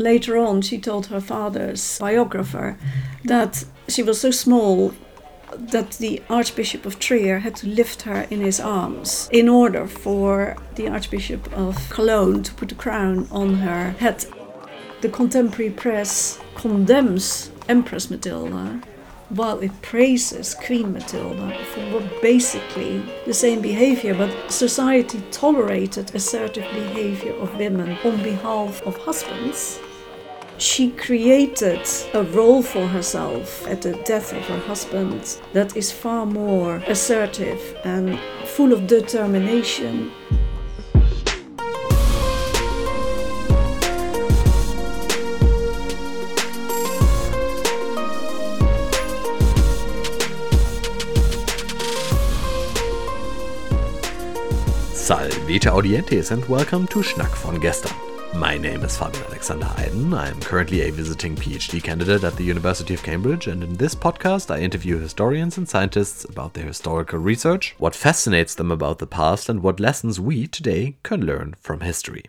later on, she told her father's biographer that she was so small that the Archbishop of Trier had to lift her in his arms in order for the Archbishop of Cologne to put a crown on her head. The contemporary press condemns Empress Matilda while it praises Queen Matilda for basically the same behavior, but society tolerated assertive behavior of women on behalf of husbands she created a role for herself at the death of her husband that is far more assertive and full of determination. Salvete Audientes and welcome to Schnack von gestern. My name is Fabian Alexander Eiden. I'm currently a visiting PhD candidate at the University of Cambridge, and in this podcast, I interview historians and scientists about their historical research, what fascinates them about the past, and what lessons we today can learn from history.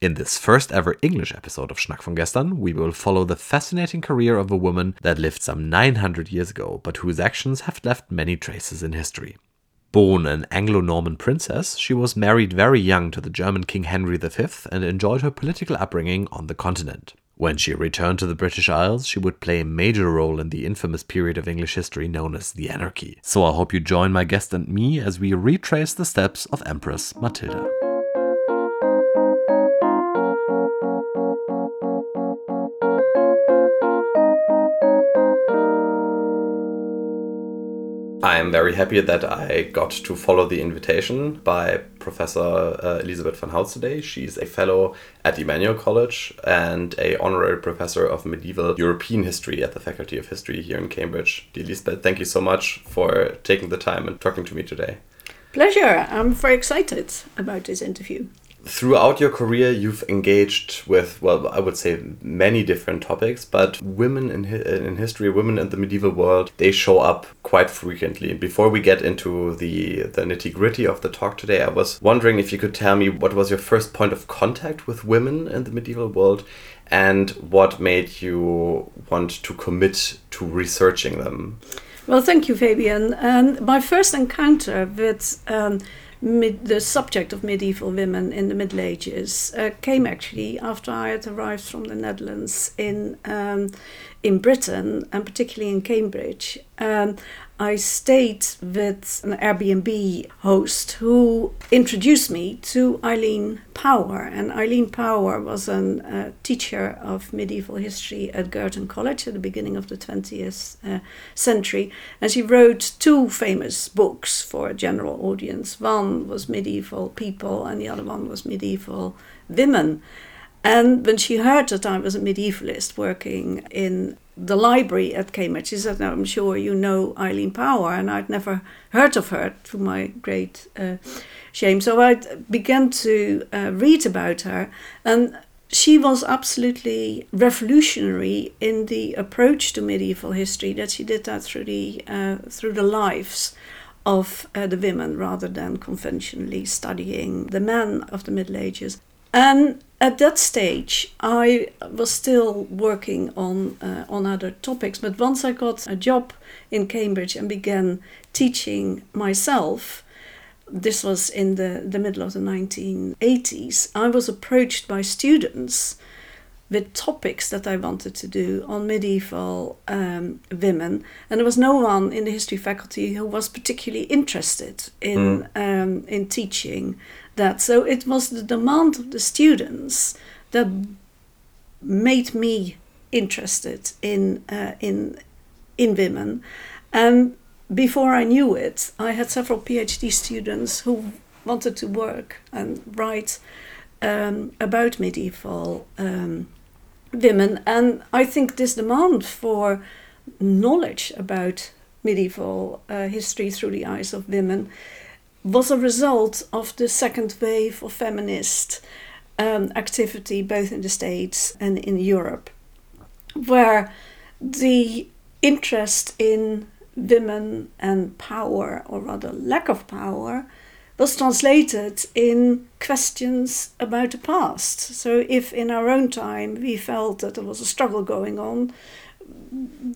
In this first ever English episode of Schnack von gestern, we will follow the fascinating career of a woman that lived some 900 years ago, but whose actions have left many traces in history. Born an Anglo Norman princess, she was married very young to the German King Henry V and enjoyed her political upbringing on the continent. When she returned to the British Isles, she would play a major role in the infamous period of English history known as the Anarchy. So I hope you join my guest and me as we retrace the steps of Empress Matilda. I'm very happy that I got to follow the invitation by Professor uh, Elisabeth van Houts today. She's a fellow at Emmanuel College and a honorary professor of medieval European history at the Faculty of History here in Cambridge. Dear Elisabeth, thank you so much for taking the time and talking to me today. Pleasure. I'm very excited about this interview throughout your career you've engaged with well i would say many different topics but women in, in history women in the medieval world they show up quite frequently. Before we get into the the nitty gritty of the talk today i was wondering if you could tell me what was your first point of contact with women in the medieval world and what made you want to commit to researching them? Well thank you fabian. And my first encounter with um, mid, the subject of medieval women in the Middle Ages uh, came actually after I had arrived from the Netherlands in um, in Britain and particularly in Cambridge. Um, I stayed with an Airbnb host who introduced me to Eileen Power. And Eileen Power was a uh, teacher of medieval history at Girton College at the beginning of the 20th uh, century. And she wrote two famous books for a general audience. One was Medieval People, and the other one was Medieval Women. And when she heard that I was a medievalist working in the library at Cambridge. She said, I'm sure you know Eileen Power, and I'd never heard of her to my great uh, shame. So I began to uh, read about her, and she was absolutely revolutionary in the approach to medieval history. That she did that through the uh, through the lives of uh, the women rather than conventionally studying the men of the Middle Ages. And at that stage, I was still working on uh, on other topics. But once I got a job in Cambridge and began teaching myself, this was in the, the middle of the 1980s, I was approached by students with topics that I wanted to do on medieval um, women, and there was no one in the history faculty who was particularly interested in mm. um, in teaching that. So it was the demand of the students that made me interested in uh, in in women, and before I knew it, I had several PhD students who wanted to work and write um, about medieval um, women, and I think this demand for knowledge about medieval uh, history through the eyes of women was a result of the second wave of feminist um, activity both in the States and in Europe, where the interest in women and power, or rather lack of power, was translated in questions about the past. So, if in our own time we felt that there was a struggle going on,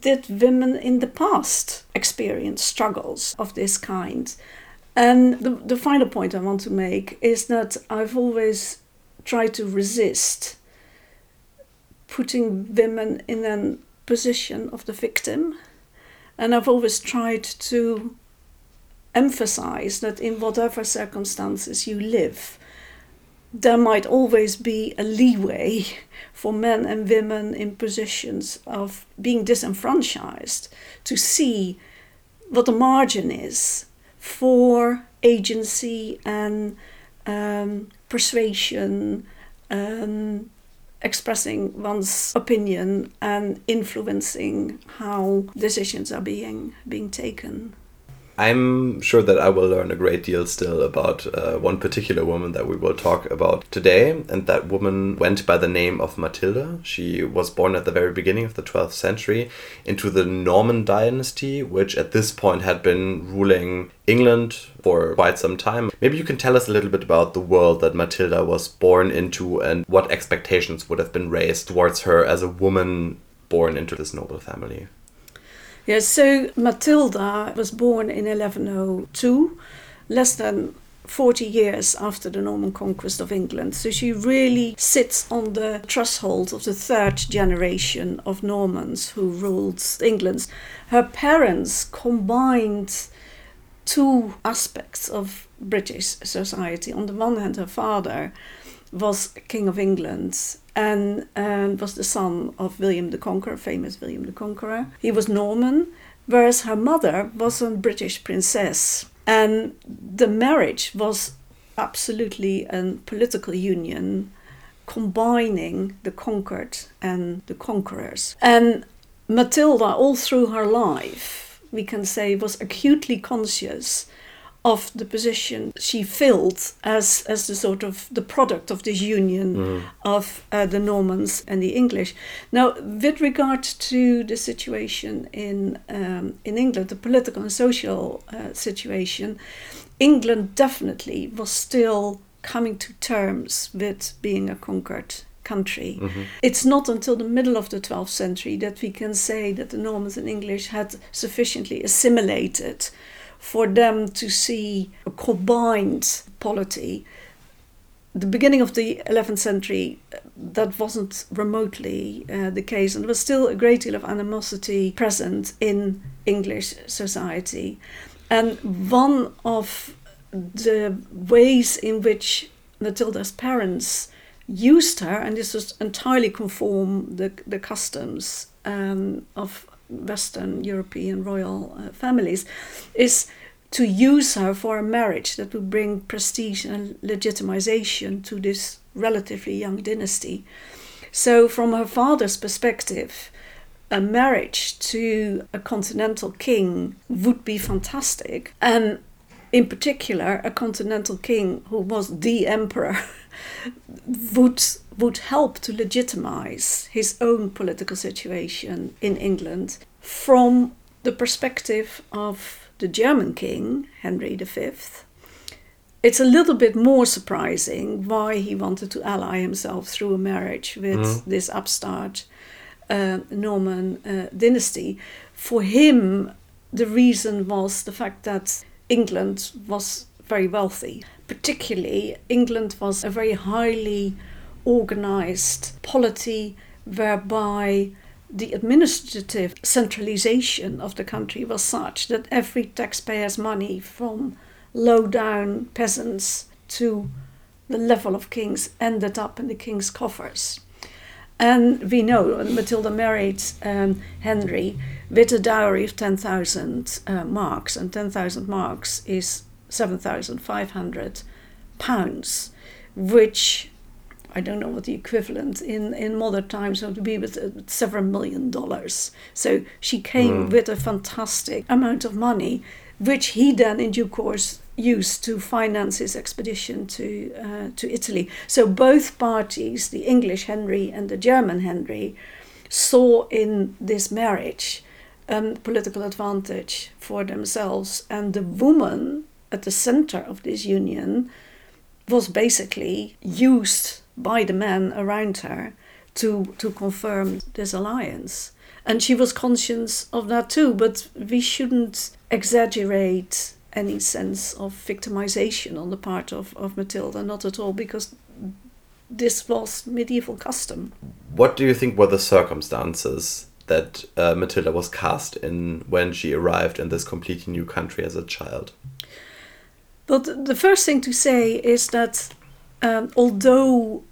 did women in the past experience struggles of this kind? And the, the final point I want to make is that I've always tried to resist putting women in a position of the victim. And I've always tried to emphasize that in whatever circumstances you live, there might always be a leeway for men and women in positions of being disenfranchised to see what the margin is for agency and um, persuasion, um, expressing one's opinion and influencing how decisions are being being taken. I'm sure that I will learn a great deal still about uh, one particular woman that we will talk about today. And that woman went by the name of Matilda. She was born at the very beginning of the 12th century into the Norman dynasty, which at this point had been ruling England for quite some time. Maybe you can tell us a little bit about the world that Matilda was born into and what expectations would have been raised towards her as a woman born into this noble family. Yes, so Matilda was born in 1102, less than 40 years after the Norman conquest of England. So she really sits on the threshold of the third generation of Normans who ruled England. Her parents combined two aspects of British society. On the one hand, her father was King of England and, and eh, was the son of William the Conqueror, famous William the Conqueror. He was Norman, whereas her mother was a British princess. And the marriage was absolutely a political union combining the conquered and the conquerors. And Matilda, all through her life, we can say, was acutely conscious of the position she filled as as the sort of the product of this union mm. of uh, the Normans and the English. Now, with regard to the situation in um, in England, the political and social uh, situation, England definitely was still coming to terms with being a conquered country. Mm-hmm. It's not until the middle of the 12th century that we can say that the Normans and English had sufficiently assimilated for them to see a combined polity. The beginning of the 11th century, that wasn't remotely uh, the case, and there was still a great deal of animosity present in English society. And one of the ways in which Matilda's parents used her, and this was entirely conform the, the customs um, of Western European royal uh, families, is to use her for a marriage that would bring prestige and legitimization to this relatively young dynasty. So, from her father's perspective, a marriage to a continental king would be fantastic. And in particular, a continental king who was the emperor would would help to legitimize his own political situation in England from the perspective of the German king, Henry V. It's a little bit more surprising why he wanted to ally himself through a marriage with mm. this upstart uh, Norman uh, dynasty. For him, the reason was the fact that England was very wealthy. Particularly, England was a very highly organized polity whereby the administrative centralization of the country was such that every taxpayer's money from low down peasants to the level of kings ended up in the king's coffers. And we know Matilda married um, Henry with a dowry of 10,000 uh, marks, and 10,000 marks is 7,500 pounds, which I don't know what the equivalent in, in modern times would be, with uh, several million dollars. So she came mm. with a fantastic amount of money, which he then, in due course, used to finance his expedition to uh, to Italy. So both parties, the English Henry and the German Henry, saw in this marriage um, political advantage for themselves, and the woman at the center of this union was basically used by the men around her to, to confirm this alliance. And she was conscious of that too, but we shouldn't exaggerate any sense of victimization on the part of, of Matilda, not at all, because this was medieval custom. What do you think were the circumstances that uh, Matilda was cast in when she arrived in this completely new country as a child? But the first thing to say is that um, although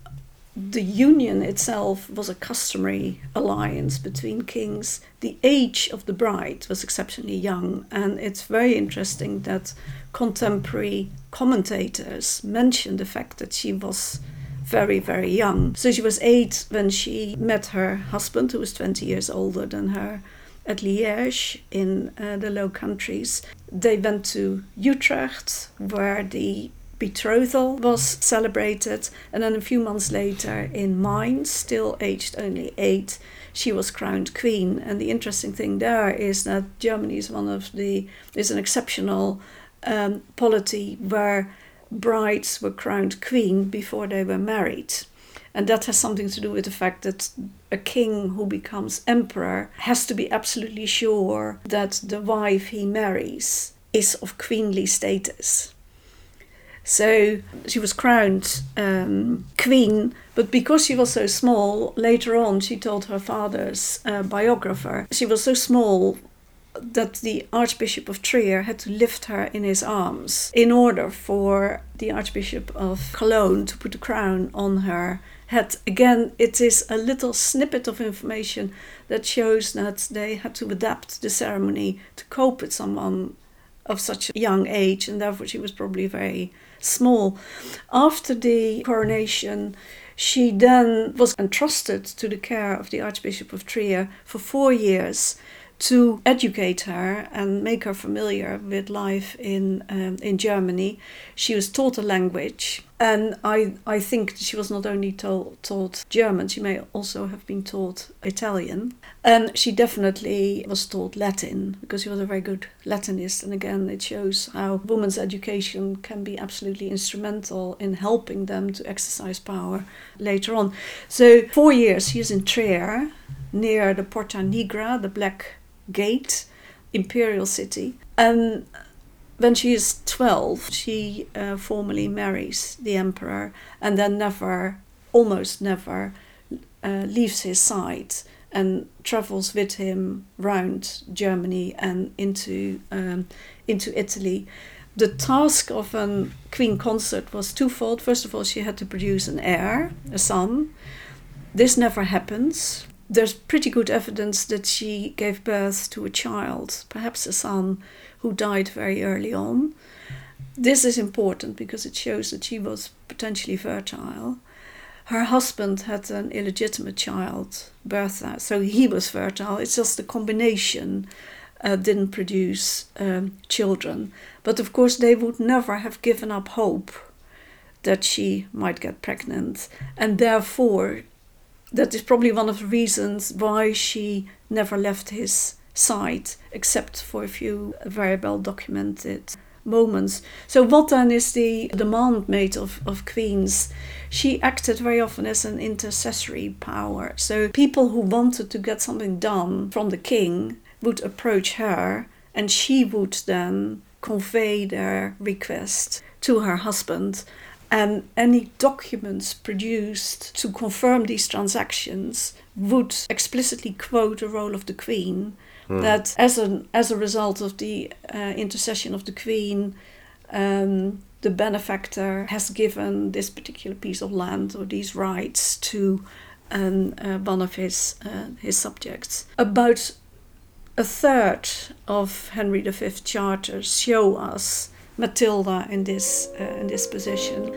the union itself was a customary alliance between kings, the age of the bride was exceptionally young, and it's very interesting that contemporary commentators mention the fact that she was very, very young. So she was eight when she met her husband, who was 20 years older than her, at Liège in uh, the Low Countries. They went to Utrecht, where the betrothal was celebrated, and then a few months later in Mainz, still aged only eight, she was crowned queen. And the interesting thing there is that Germany is one of the is an exceptional um, polity where brides were crowned queen before they were married. And that has something to do with the fact that a king who becomes emperor has to be absolutely sure that the wife he marries is of queenly status. So she was crowned um, queen, but because she was so small, later on she told her father's uh, biographer she was so small that the Archbishop of Trier had to lift her in his arms in order for the Archbishop of Cologne to put a crown on her head. Again, it is a little snippet of information that shows that they had to adapt the ceremony to cope with someone of such a young age, and therefore she was probably very small. After the coronation, she then was entrusted to the care of the Archbishop of Trier for four years to educate her and make her familiar with life in um, in Germany. She was taught a language, and I I think she was not only taught taught German. She may also have been taught Italian, and she definitely was taught Latin because she was a very good Latinist. And again, it shows how women's education can be absolutely instrumental in helping them to exercise power later on. So four years she is in Trier near the Porta Nigra, the Black Gate, imperial city. And when she is 12, she uh, formally marries the emperor and then never, almost never, uh, leaves his side and travels with him round Germany and into, um, into Italy. The task of a queen consort was twofold. First of all, she had to produce an heir, a son. This never happens there's pretty good evidence that she gave birth to a child, perhaps a son, who died very early on. This is important because it shows that she was potentially fertile. Her husband had an illegitimate child, Bertha, so he was fertile. It's just the combination uh, didn't produce um, children. But of course, they would never have given up hope that she might get pregnant, and therefore that is probably one of the reasons why she never left his side, except for a few very well documented moments. So, what then is the demand made of, of queens? She acted very often as an intercessory power. So, people who wanted to get something done from the king would approach her, and she would then convey their request to her husband and any documents produced to confirm these transactions would explicitly quote the role of the Queen. Mm. That as a as a result of the uh, intercession of the Queen, um, the benefactor has given this particular piece of land or these rights to um, uh, one of his uh, his subjects. About a third of Henry V charters show us Matilda in this uh, in this position.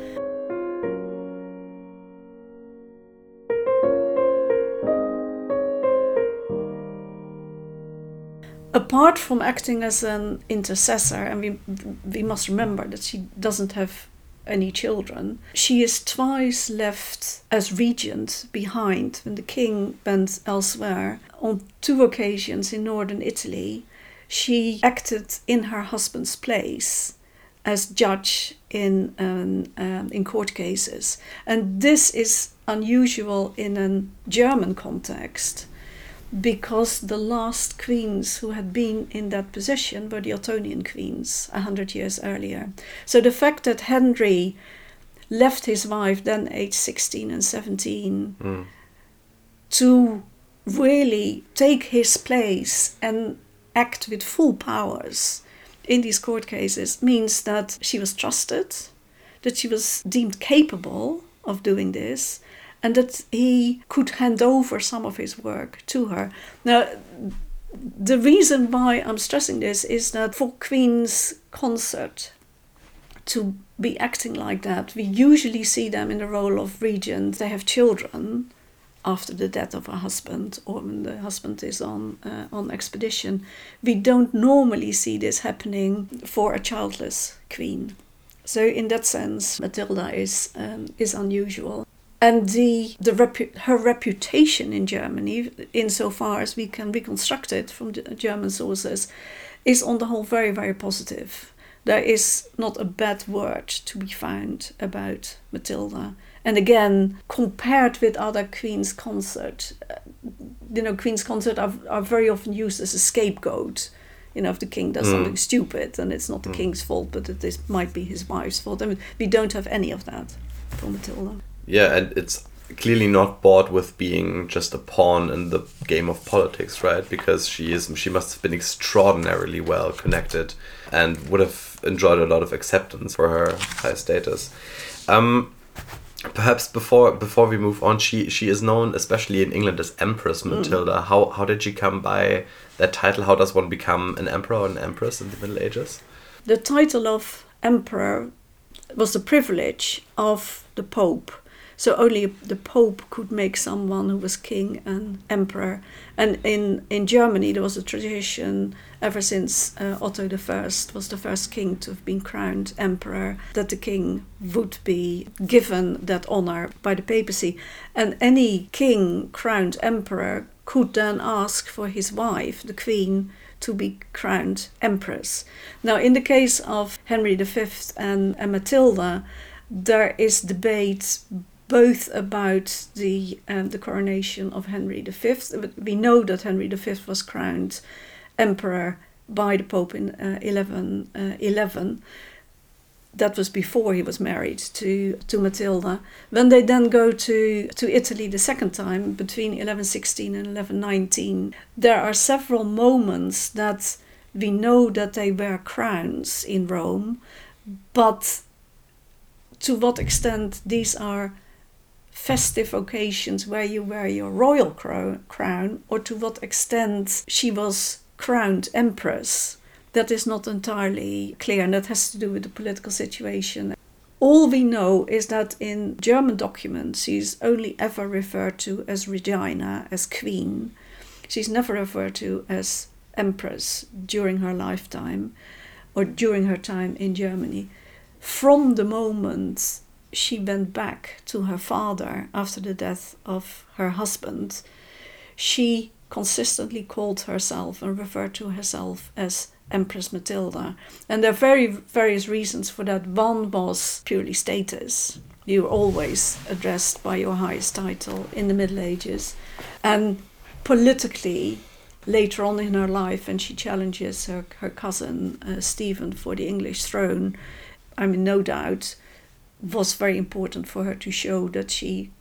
Apart from acting as an intercessor, and we we must remember that she doesn't have any children. She is twice left as regent behind when the king went elsewhere. On two occasions in northern Italy, she acted in her husband's place as judge in um, um, in court cases, and this is unusual in a German context because the last queens who had been in that position were the Ottonian queens a hundred years earlier. So the fact that Henry left his wife then aged 16 and 17 Mm. to really take his place and act with full powers in these court cases means that she was trusted, that she was deemed capable of doing this, and that he could hand over some of his work to her. Now, the reason why I'm stressing this is that for Queen's consort to be acting like that, we usually see them in the role of regent. They have children after the death of a husband or when the husband is on uh, on expedition. We don't normally see this happening for a childless queen. So in that sense, Matilda is um, is unusual. And the, the repu- her reputation in Germany, insofar as we can reconstruct it from German sources, is on the whole very, very positive. There is not a bad word to be found about Matilda. And again, compared with other Queen's consort, uh, you know, Queen's consort are, are very often used as a scapegoat. You know, if the king does Mm. something stupid, and it's not the Mm. king's fault, but it is, might be his wife's fault. I mean, we don't have any of that for Matilda. Yeah, and it's clearly not bought with being just a pawn in the game of politics, right? Because she is she must have been extraordinarily well connected and would have enjoyed a lot of acceptance for her high status. Um, perhaps before before we move on, she she is known especially in England as Empress hmm. Matilda. How how did she come by that title? How does one become an emperor or an empress in the Middle Ages? The title of emperor was the privilege of the pope. So only the pope could make someone who was king an emperor. And in, in Germany, there was a tradition ever since uh, Otto I was the first king to have been crowned emperor, that the king would be given that honor by the papacy. And any king crowned emperor could then ask for his wife, the queen, to be crowned empress. Now, in the case of Henry V and, and Matilda, there is debate both about the um, the coronation of Henry V. We know that Henry V was crowned emperor by the Pope in uh, 1111. that was before he was married to, to Matilda. When they then go to, to Italy the second time, between 1116 and 1119, there are several moments that we know that they wear crowns in Rome, but to what extent these are festive occasions where you wear your royal crown, or to what extent she was crowned empress, that is not entirely clear, and that has to do with the political situation. All we know is that in German documents, she's only ever referred to as Regina, as queen. She's never referred to as empress during her lifetime or during her time in Germany. From the moment she went back to her father after the death of her husband, she consistently called herself and referred to herself as Empress Matilda. And there are very various reasons for that. One was purely status. You were always addressed by your highest title in the Middle Ages. And politically, later on in her life, and she challenges her, her cousin uh, Stephen for the English throne, I mean, no doubt, was very important for her to show that she,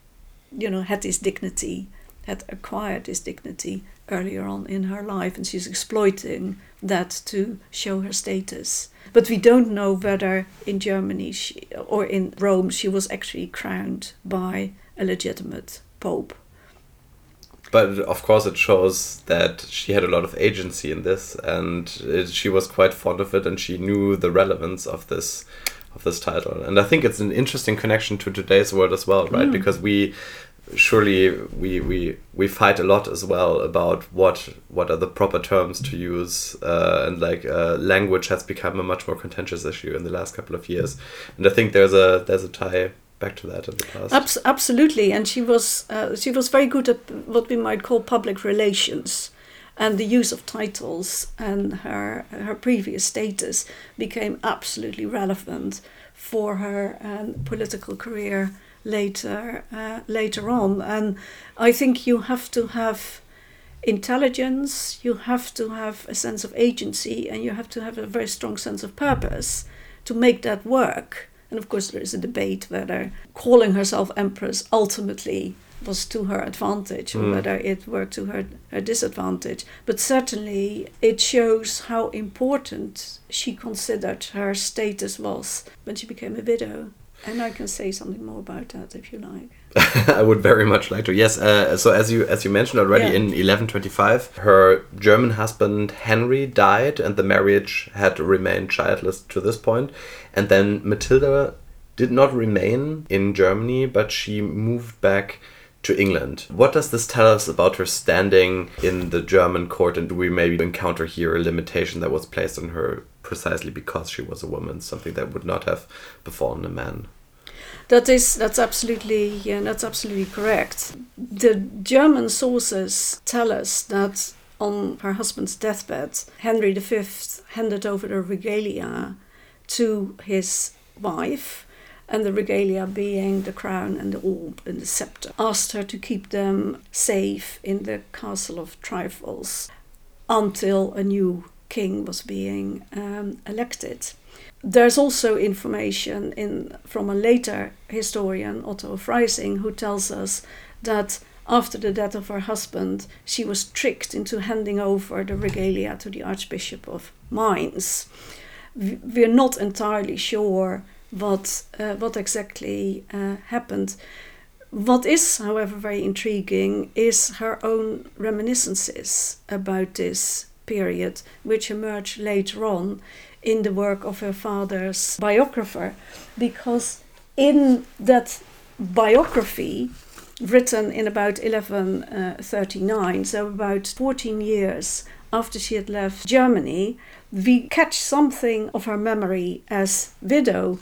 you know, had this dignity, had acquired this dignity earlier on in her life, and she's exploiting that to show her status. But we don't know whether in Germany she, or in Rome she was actually crowned by a legitimate pope. But of course, it shows that she had a lot of agency in this, and she was quite fond of it, and she knew the relevance of this of this title. And I think it's an interesting connection to today's world as well, right? Mm. Because we surely we, we we fight a lot as well about what what are the proper terms to use uh, and like uh, language has become a much more contentious issue in the last couple of years and I think there's a there's a tie back to that in the past Abs- absolutely, and she was uh, she was very good at what we might call public relations. And the use of titles and her her previous status became absolutely relevant for her um, political career later uh, later on. And I think you have to have intelligence, you have to have a sense of agency, and you have to have a very strong sense of purpose to make that work. And of course, there is a debate whether calling herself empress ultimately was to her advantage or mm. whether it worked to her, her disadvantage. But certainly it shows how important she considered her status was when she became a widow. And I can say something more about that if you like. I would very much like to. Yes. Uh, so as you as you mentioned already, yeah. in 1125, her German husband Henry died, and the marriage had remained childless to this point. And then Matilda did not remain in Germany, but she moved back to England. What does this tell us about her standing in the German court, and do we maybe encounter here a limitation that was placed on her precisely because she was a woman, something that would not have befallen a man? That is that's absolutely yeah, that's absolutely correct. The German sources tell us that on her husband's deathbed, Henry V handed over the regalia to his wife and the regalia being the crown and the orb and the scepter, asked her to keep them safe in the castle of Trifels until a new king was being um, elected. There's also information in from a later historian, Otto Freising, who tells us that after the death of her husband, she was tricked into handing over the regalia to the Archbishop of Mainz. We're not entirely sure what uh, what exactly uh, happened. What is, however, very intriguing is her own reminiscences about this period, which emerge later on in the work of her father's biographer, because in that biography, written in about 1139, uh, so about 14 years after she had left Germany, we catch something of her memory as widow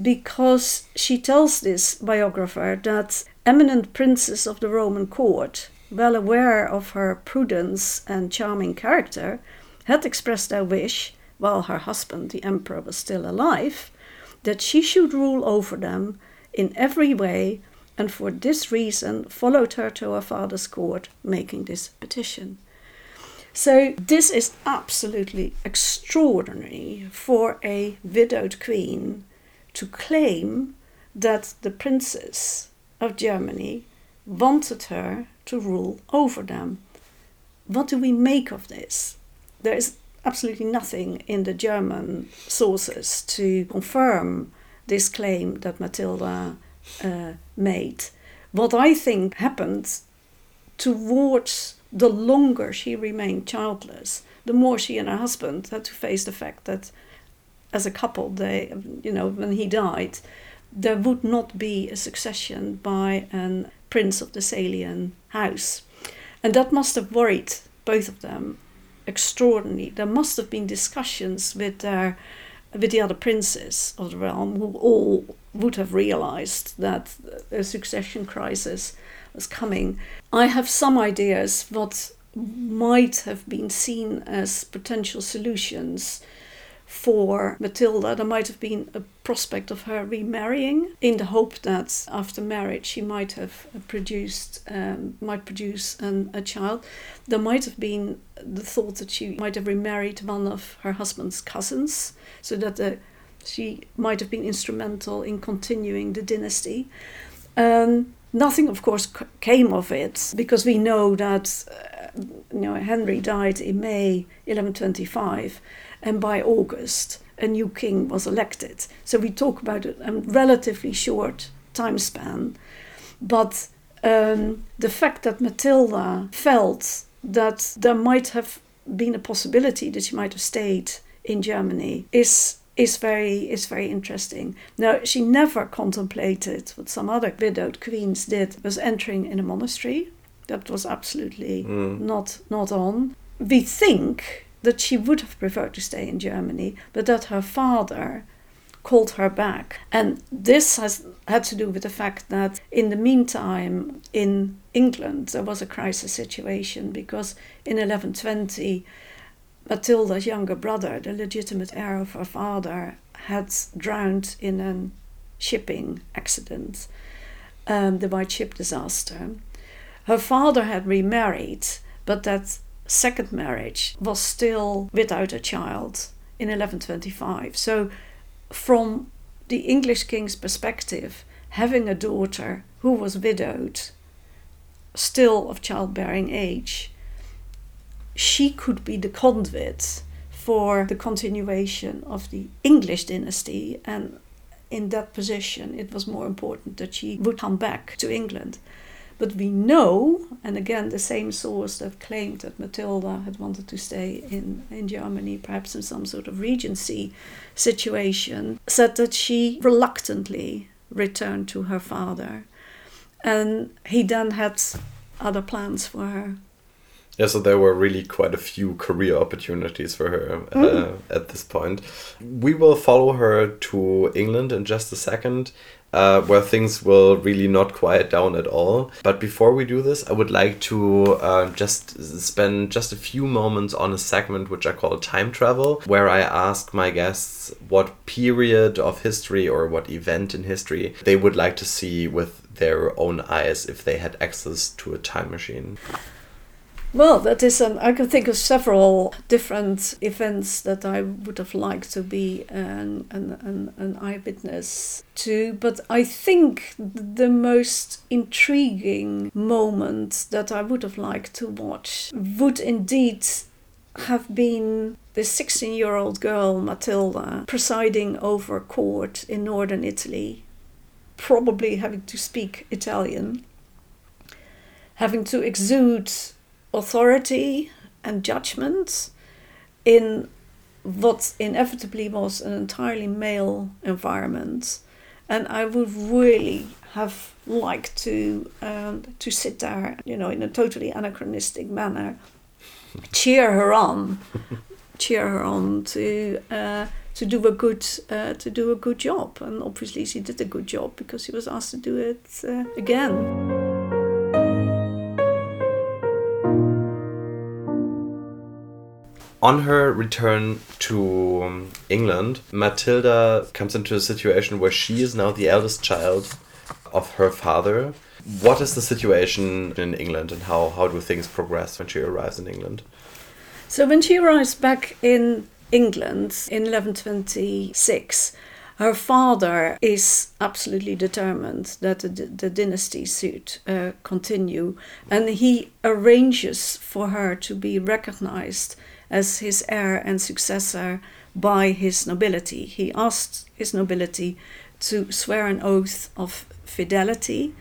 because she tells this biographer that eminent princes of the Roman court, well aware of her prudence and charming character, had expressed their wish, while her husband, the emperor, was still alive, that she should rule over them in every way, and for this reason followed her to her father's court, making this petition. So, this is absolutely extraordinary for a widowed queen to claim that the princes of Germany wanted her to rule over them. What do we make of this? There is absolutely nothing in the German sources to confirm this claim that Matilda uh, made. What I think happened towards the longer she remained childless, the more she and her husband had to face the fact that as a couple, they, you know, when he died, there would not be a succession by a prince of the Salian house. And that must have worried both of them extraordinarily. There must have been discussions with their with the other princes of the realm who all would have realized that a succession crisis was coming. I have some ideas what might have been seen as potential solutions for Matilda, there might have been a prospect of her remarrying in the hope that after marriage she might have produced, um, might produce an, a child. There might have been the thought that she might have remarried one of her husband's cousins, so that the, she might have been instrumental in continuing the dynasty. Um, nothing, of course, came of it because we know that uh, you know Henry died in May 1125 and by August, a new king was elected. So we talk about a relatively short time span. But um, the fact that Matilda felt that there might have been a possibility that she might have stayed in Germany is is very is very interesting. Now she never contemplated what some other widowed queens did was entering in a monastery. That was absolutely mm. not not on. We think that she would have preferred to stay in Germany, but that her father called her back. And this has had to do with the fact that in the meantime, in England, there was a crisis situation because in 1120, Matilda's younger brother, the legitimate heir of her father, had drowned in a shipping accident, um, the White Ship disaster. Her father had remarried, but that second marriage was still without a child in 1125. So, from the English king's perspective, having a daughter who was widowed, still of childbearing age, she could be the conduit for the continuation of the English dynasty. And in that position, it was more important that she would come back to England. But we know, and again, the same source that claimed that Matilda had wanted to stay in, in Germany, perhaps in some sort of regency situation, said that she reluctantly returned to her father. And he then had other plans for her. Yeah, so there were really quite a few career opportunities for her uh, mm. at this point. We will follow her to England in just a second uh, where things will really not quiet down at all. But before we do this, I would like to uh, just spend just a few moments on a segment which I call time travel, where I ask my guests what period of history or what event in history they would like to see with their own eyes if they had access to a time machine. Well, that is an. I can think of several different events that I would have liked to be an, an, an, an eyewitness to, but I think the most intriguing moment that I would have liked to watch would indeed have been the 16 year old girl Matilda presiding over court in northern Italy, probably having to speak Italian, having to exude authority and judgment in what inevitably was an entirely male environment. And I would really have liked to um, to sit there, you know, in a totally anachronistic manner, cheer her on, cheer her on to uh, to do a good uh, to do a good job. And obviously, she did a good job because she was asked to do it uh, again. On her return to um, England, Matilda comes into a situation where she is now the eldest child of her father. What is the situation in England and how, how do things progress when she arrives in England? So, when she arrives back in England in 1126, her father is absolutely determined that the, the dynasty should uh, continue, and he arranges for her to be recognized as his heir and successor by his nobility. He asked his nobility to swear an oath of fidelity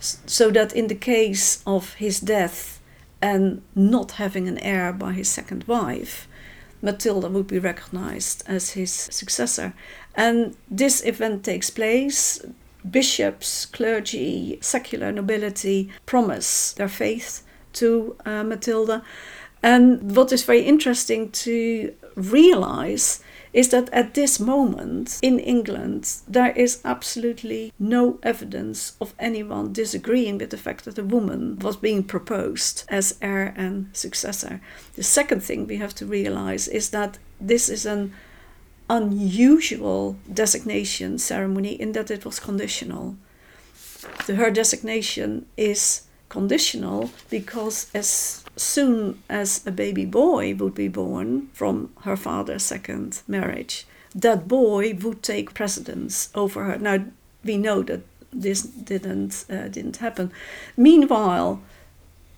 so that in the case of his death and not having an heir by his second wife, Matilda would be recognized as his successor. And this event takes place. Bishops, clergy, secular nobility promise their faith to uh, Matilda. And what is very interesting to realize is that at this moment in England, there is absolutely no evidence of anyone disagreeing with the fact that a woman was being proposed as heir and successor. The second thing we have to realize is that this is an unusual designation ceremony in that it was conditional. The, her designation is conditional because as soon as a baby boy would be born from her father's second marriage, that boy would take precedence over her. Now we know that this didn't uh, didn't happen. Meanwhile,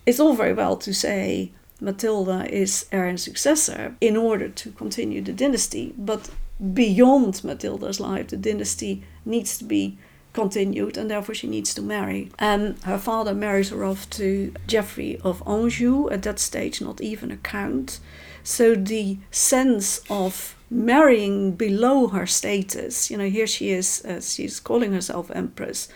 it's all very well to say Matilda is and successor in order to continue the dynasty, but beyond Matilda's life, the dynasty needs to be continued and therefore she needs to marry. And her father marries her off to Geoffrey of Anjou, at that stage not even a count. So the sense of marrying below her status, you know, here she is, uh, she's calling herself empress,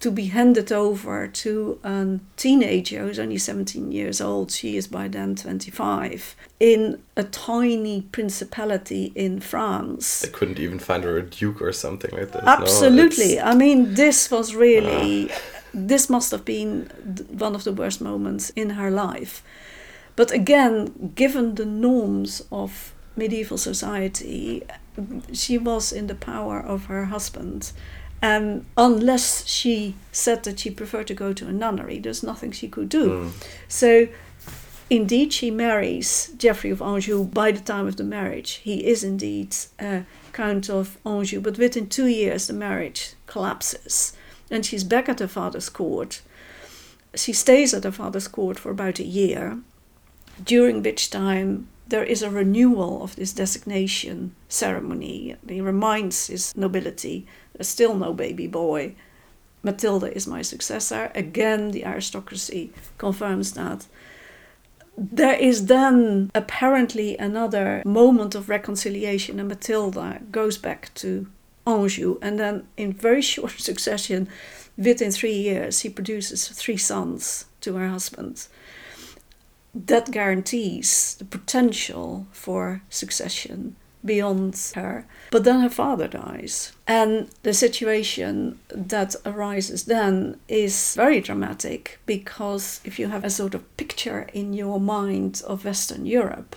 to be handed over to a teenager who's only 17 years old. She is by then 25 in a tiny principality in France. They couldn't even find her a duke or something like that. Absolutely. No, I mean, this was really, uh. this must have been one of the worst moments in her life. But again, given the norms of medieval society, she was in the power of her husband um, unless she said that she preferred to go to a nunnery, there's nothing she could do. Mm. So, indeed, she marries Geoffrey of Anjou by the time of the marriage. He is indeed uh, Count of Anjou, but within two years, the marriage collapses and she's back at her father's court. She stays at her father's court for about a year, during which time there is a renewal of this designation ceremony. He reminds his nobility there's still no baby boy. Matilda is my successor. Again, the aristocracy confirms that. There is then apparently another moment of reconciliation, and Matilda goes back to Anjou, and then in very short succession, within three years, he produces three sons to her husband that guarantees the potential for succession beyond her. But then her father dies. And the situation that arises then is very dramatic because if you have a sort of picture in your mind of Western Europe,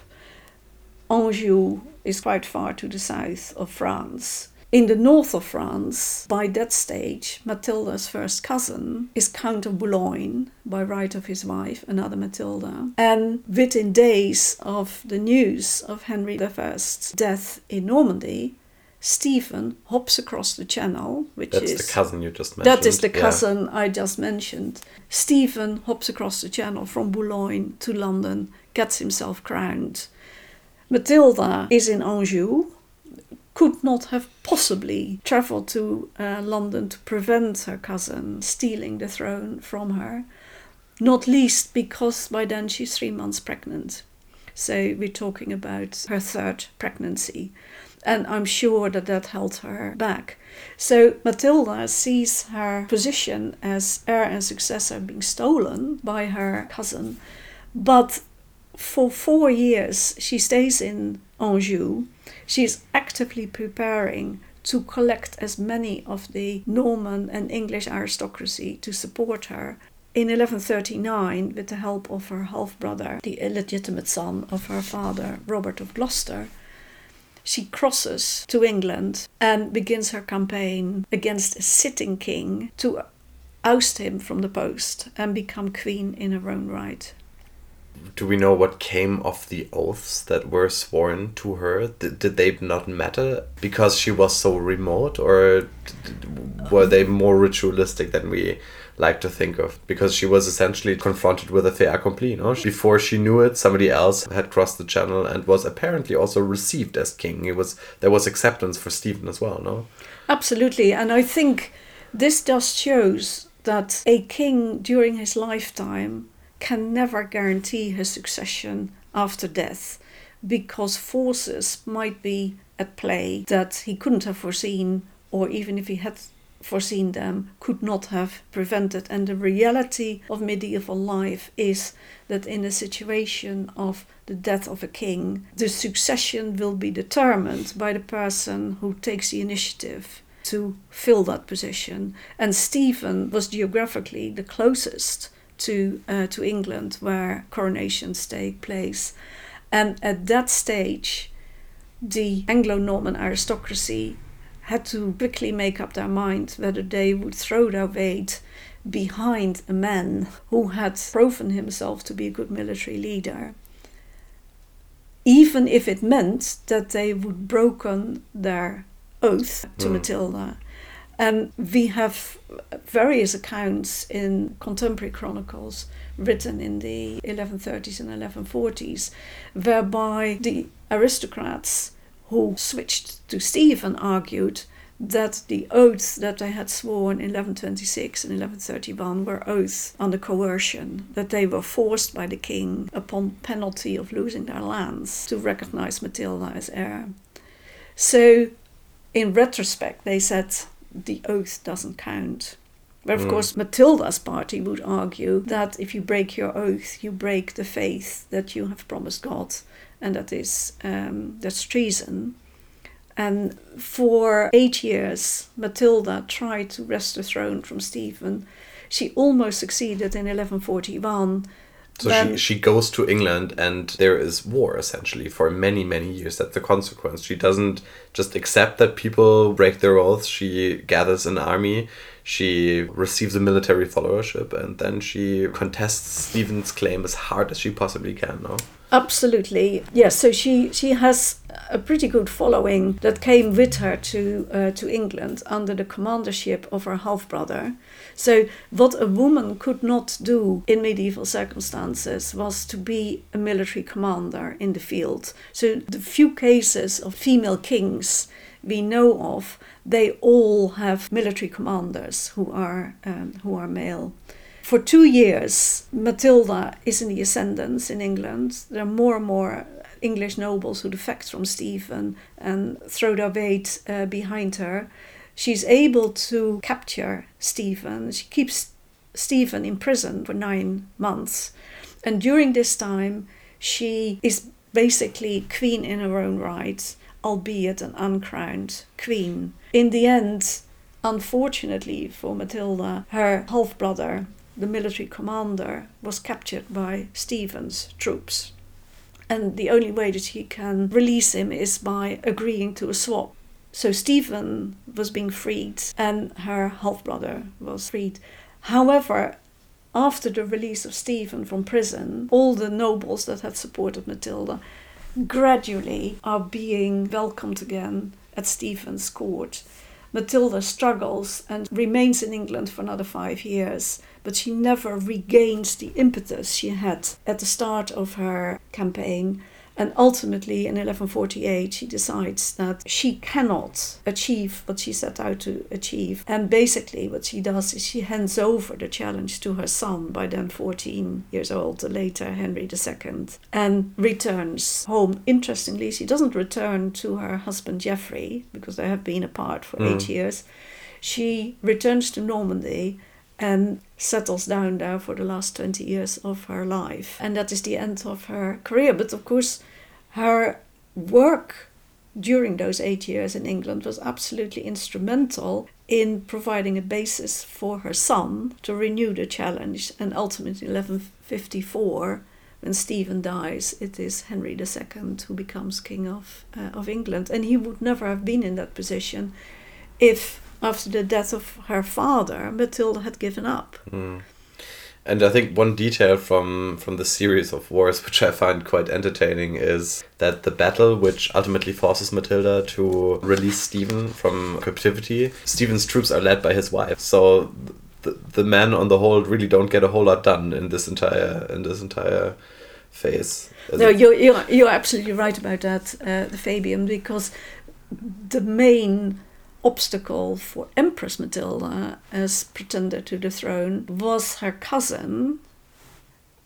Anjou is quite far to the south of France. In the north of France, by that stage, Matilda's first cousin is Count of Boulogne, by right of his wife, another Matilda. And within days of the news of Henry I's death in Normandy, Stephen hops across the channel, which That's is the cousin you just mentioned. That is the cousin yeah. I just mentioned. Stephen hops across the channel from Boulogne to London, gets himself crowned. Matilda is in Anjou, could not have possibly traveled to uh, London to prevent her cousin stealing the throne from her, not least because by then she's three months pregnant. So we're talking about her third pregnancy. And I'm sure that that held her back. So Matilda sees her position as heir and successor being stolen by her cousin. But for four years, she stays in Anjou she is actively preparing to collect as many of the Norman and English aristocracy to support her. In 1139, with the help of her half brother, the illegitimate son of her father, Robert of Gloucester, she crosses to England and begins her campaign against a sitting king to oust him from the post and become queen in her own right do we know what came of the oaths that were sworn to her? Did, did they not matter because she was so remote, or were they more ritualistic than we like to think of? Because she was essentially confronted with a fait accompli. No? Before she knew it, somebody else had crossed the channel and was apparently also received as king. It was there was acceptance for Stephen as well. No, absolutely, and I think this just shows that a king during his lifetime can never guarantee his succession after death because forces might be at play that he couldn't have foreseen, or even if he had foreseen them, could not have prevented. And the reality of medieval life is that in a situation of the death of a king, the succession will be determined by the person who takes the initiative to fill that position. And Stephen was geographically the closest to uh, to England where coronations take place, and at that stage, the Anglo-Norman aristocracy had to quickly make up their mind whether they would throw their weight behind a man who had proven himself to be a good military leader. Even if it meant that they would broken their oath to mm. Matilda and we have various accounts in contemporary chronicles written in the 1130s and 1140s, whereby the aristocrats who switched to Stephen argued that the oaths that they had sworn in 1126 and 1131 were oaths under coercion, that they were forced by the king upon penalty of losing their lands to recognize Matilda as heir. So, in retrospect, they said the oath doesn't count. Where, of course, Matilda's party would argue that if you break your oath, you break the faith that you have promised God, and that is um, that's treason. And for eight years, Matilda tried to wrest the throne from Stephen. She almost succeeded in 1141. So Then- she, she goes to England and there is war essentially for many, many years. That's the consequence. She doesn't just accept that people break their oaths. She gathers an army, she receives a military followership, and then she contests Stephen's claim as hard as she possibly can, no? Absolutely, yes. So she she has a pretty good following that came with her to uh, to England under the commandership of her half brother. So what a woman could not do in medieval circumstances was to be a military commander in the field. So the few cases of female kings we know of, they all have military commanders who are um, who are male. For two years, Matilda is in the ascendance in England. There are more and more English nobles who defect from Stephen and throw their weight uh, behind her. She's able to capture Stephen. She keeps Stephen in prison for nine months. And during this time, she is basically queen in her own right, albeit an uncrowned queen. In the end, unfortunately for Matilda, her half brother, the military commander, was captured by Stephen's troops. And the only way that she can release him is by agreeing to a swap. So Stephen was being freed and her half brother was freed. However, after the release of Stephen from prison, all the nobles that had supported Matilda gradually are being welcomed again at Stephen's court. Matilda struggles and remains in England for another five years, but she never regains the impetus she had at the start of her campaign. And ultimately, in 1148, she decides that she cannot achieve what she set out to achieve. And basically, what she does is she hands over the challenge to her son, by then 14 years old, the later Henry II, and returns home. Interestingly, she doesn't return to her husband Geoffrey, because they have been apart for eight mm. years. She returns to Normandy and settles down there for the last 20 years of her life. And that is the end of her career. But of course, her work during those eight years in England was absolutely instrumental in providing a basis for her son to renew the challenge. And ultimately, in 1154, when Stephen dies, it is Henry II who becomes king of, uh, of England. And he would never have been in that position if after the death of her father, Matilda had given up. And I think one detail from from the series of wars, which I find quite entertaining, is that the battle which ultimately forces Matilda to release Stephen from captivity, Stephen's troops are led by his wife. So the, the men on the whole really don't get a whole lot done in this entire in this entire phase. No, you're, you're, you're absolutely right about that, uh, Fabian, because the main obstacle for Empress Matilda as pretender to the throne was her cousin,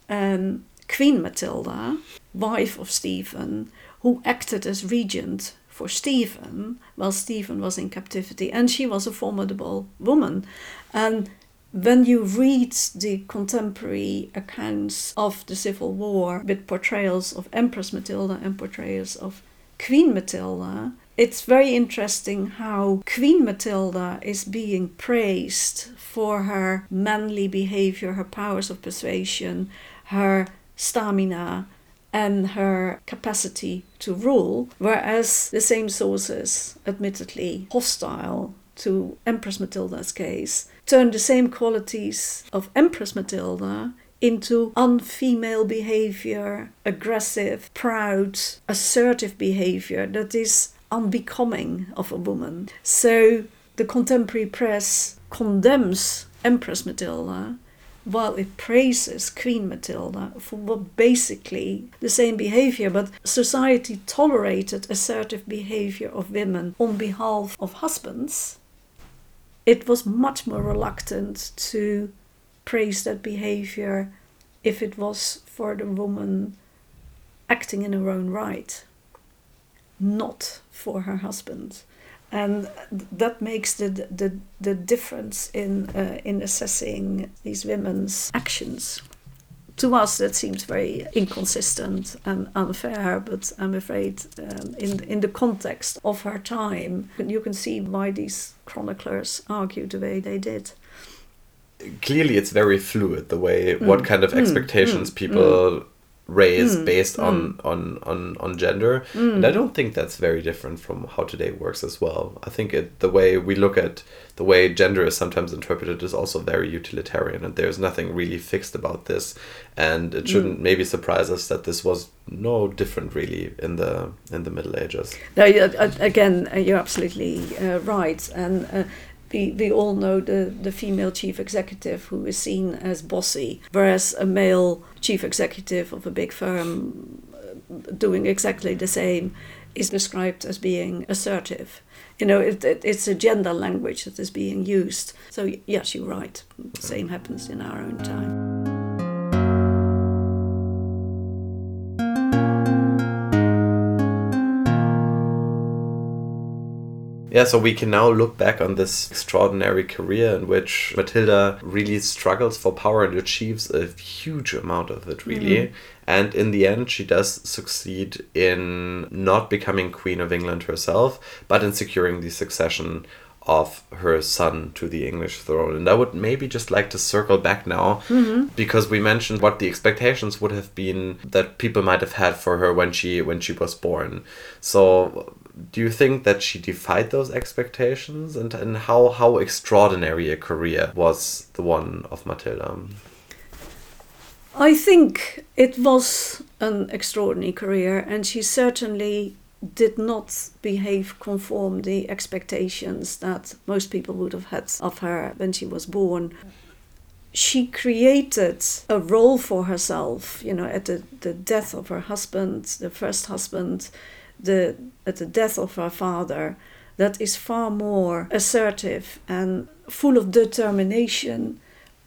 um, Queen Matilda, wife of Stephen, who acted as regent for Stephen while Stephen was in captivity. And she was a formidable woman. And when you read the contemporary accounts of the Civil War with portrayals of Empress Matilda and portrayals of Queen Matilda, it's very interesting how Queen Matilda is being praised for her manly behavior, her powers of persuasion, her stamina, and her capacity to rule, whereas the same sources, admittedly hostile to Empress Matilda's case, turn the same qualities of Empress Matilda into unfemale behavior, aggressive, proud, assertive behavior that is unbecoming of a woman. So the contemporary press condemns Empress Matilda while it praises Queen Matilda for basically the same behavior, but society tolerated assertive behavior of women on behalf of husbands. It was much more reluctant to praise that behavior if it was for the woman acting in her own right, not for her husband. and that makes the the, the difference in uh, in assessing these women's actions to us that seems very inconsistent and unfair but i'm afraid um, in in the context of her time you can see why these chroniclers argued the way they did clearly it's very fluid the way mm. what kind of mm. expectations mm. people mm race mm, based on, mm. on on on gender mm. and i don't think that's very different from how today works as well i think it the way we look at the way gender is sometimes interpreted is also very utilitarian and there's nothing really fixed about this and it shouldn't mm. maybe surprise us that this was no different really in the in the middle ages no again uh, you're absolutely uh, right and uh, we, we all know the, the female chief executive who is seen as bossy, whereas a male chief executive of a big firm uh, doing exactly the same is described as being assertive. You know, it, it, it's a gender language that is being used. So, yes, you're right. The same happens in our own time. Yeah, so we can now look back on this extraordinary career in which Matilda really struggles for power and achieves a huge amount of it, really. Mm. And in the end, she does succeed in not becoming Queen of England herself, but in securing the succession of her son to the English throne. And I would maybe just like to circle back now mm-hmm. because we mentioned what the expectations would have been that people might have had for her when she when she was born. So do you think that she defied those expectations and, and how, how extraordinary a career was the one of Matilda? I think it was an extraordinary career, and she certainly did not behave conform the expectations that most people would have had of her when she was born. She created a role for herself, you know, at the, the death of her husband, the first husband, the, at the death of her father, that is far more assertive and full of determination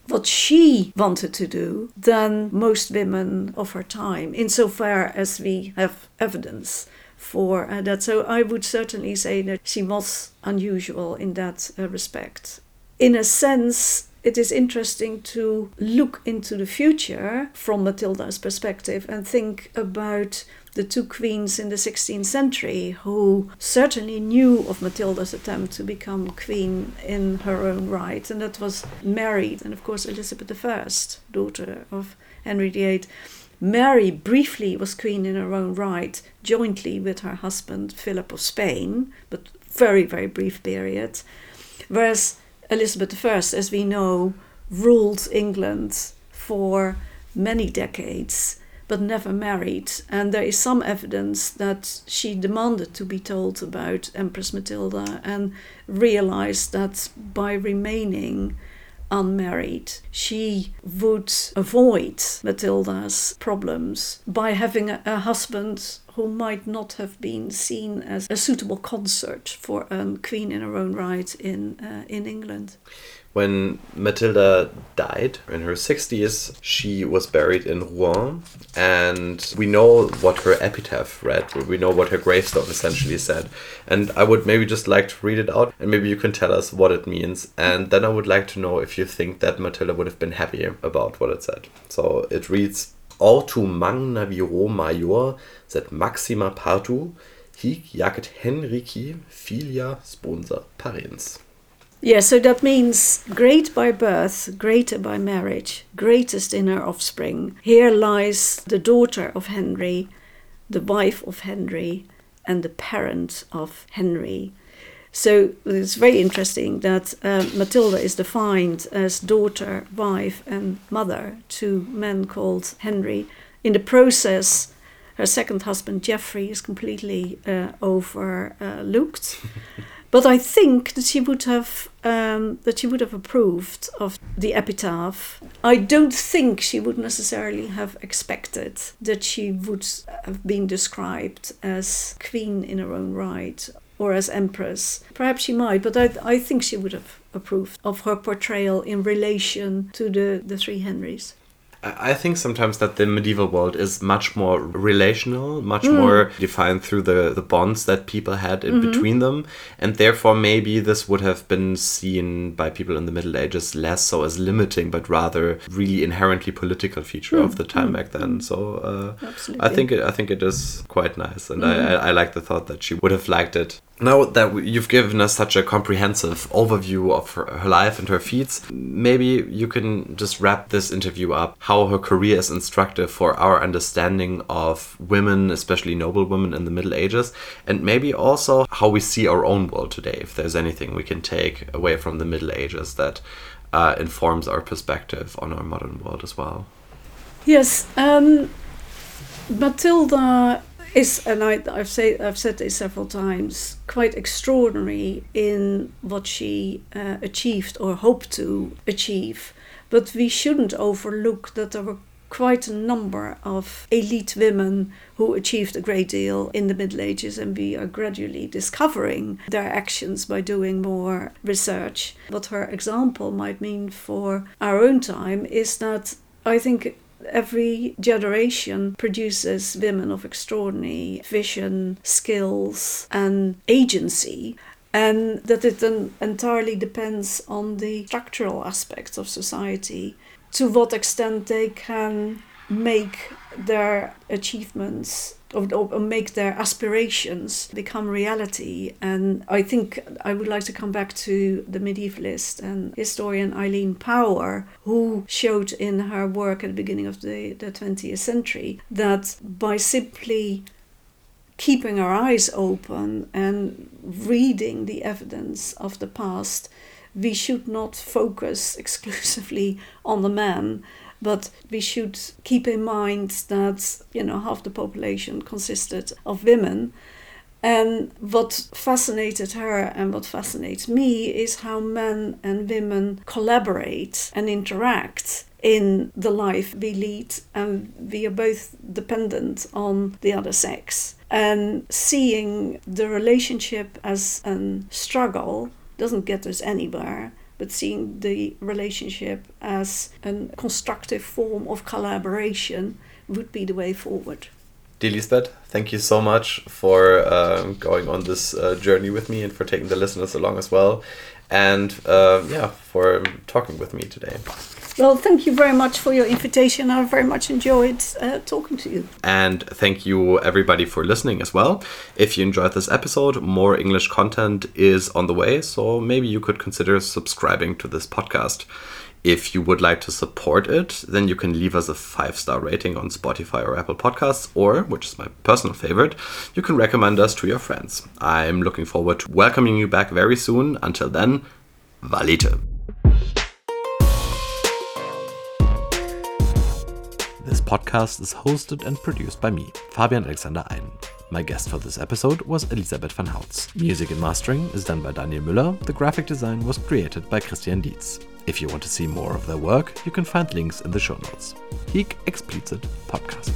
what she wanted to do than most women of her time, insofar as we have evidence for uh, that. So I would certainly say that she was unusual in that uh, respect. In a sense, it is interesting to look into the future from Matilda's perspective and think about the two queens in the 16th century who certainly knew of Matilda's attempt to become queen in her own right, and that was Mary and, of course, Elizabeth I, daughter of Henry VIII. Mary briefly was queen in her own right, jointly with her husband Philip of Spain, but very, very brief period. Whereas Elizabeth I, as we know, ruled England for many decades but never married. And there is some evidence that she demanded to be told about Empress Matilda and realized that by remaining unmarried, she would avoid Matilda's problems by having a, a, husband who might not have been seen as a suitable consort for a queen in her own right in uh, in England. When Matilda died in her 60s, she was buried in Rouen, and we know what her epitaph read. We know what her gravestone essentially said. And I would maybe just like to read it out, and maybe you can tell us what it means. And then I would like to know if you think that Matilda would have been happy about what it said. So it reads Ortu magna viro major, sed maxima partu, hic jacet Henrici filia sponsa parens. Yeah, so that means great by birth, greater by marriage, greatest in her offspring. Here lies the daughter of Henry, the wife of Henry, and the parent of Henry. So it's very interesting that uh, Matilda is defined as daughter, wife, and mother to men called Henry. In the process, her second husband, Geoffrey, is completely uh, overlooked. But I think that she would have um, that she would have approved of the epitaph. I don't think she would necessarily have expected that she would have been described as queen in her own right or as empress. Perhaps she might, but I, I think she would have approved of her portrayal in relation to the, the three Henrys. I think sometimes that the medieval world is much more relational, much mm. more defined through the, the bonds that people had in mm-hmm. between them. And therefore, maybe this would have been seen by people in the Middle Ages less so as limiting, but rather really inherently political feature mm. of the time mm. back then. So uh, I think it, I think it is quite nice, and I, mm. I, I like the thought that she would have liked it now that you've given us such a comprehensive overview of her, her, life and her feats, maybe you can just wrap this interview up how her career is instructive for our understanding of women, especially noble women in the Middle Ages, and maybe also how we see our own world today, if there's anything we can take away from the Middle Ages that uh, informs our perspective on our modern world as well. Yes, um, Matilda is, and I, have say, I've said this several times, quite extraordinary in what she uh, achieved or hoped to achieve. But we shouldn't overlook that there were quite a number of elite women who achieved a great deal in the Middle Ages, and we are gradually discovering their actions by doing more research. What her example might mean for our own time is that I think Every generation produces women of extraordinary vision, skills, and agency and that it then entirely depends on the structural aspects of society to what extent they can make their achievements or, or, make their aspirations become reality. And I think I would like to come back to the medievalist and historian Eileen Power, who showed in her work at the beginning of the, the 20th century that by simply keeping our eyes open and reading the evidence of the past, we should not focus exclusively on the man but we should keep in mind that you know half the population consisted of women and what fascinated her and what fascinates me is how men and women collaborate and interact in the life we lead, and we are both dependent on the other sex. And seeing the relationship as a struggle doesn't get us anywhere but seeing the relationship as a constructive form of collaboration would be the way forward. Dear thank you so much for uh, going on this uh, journey with me and for taking the listeners along as well. And uh, yeah, for talking with me today. Well, thank you very much for your invitation. I very much enjoyed uh, talking to you. And thank you, everybody, for listening as well. If you enjoyed this episode, more English content is on the way, so maybe you could consider subscribing to this podcast. If you would like to support it, then you can leave us a five star rating on Spotify or Apple Podcasts, or, which is my personal favorite, you can recommend us to your friends. I'm looking forward to welcoming you back very soon. Until then, Valete. This podcast is hosted and produced by me, Fabian Alexander Eiden. My guest for this episode was Elisabeth van Houts. Music and mastering is done by Daniel Müller. The graphic design was created by Christian Dietz. If you want to see more of their work, you can find links in the show notes. Hic Explicit Podcast.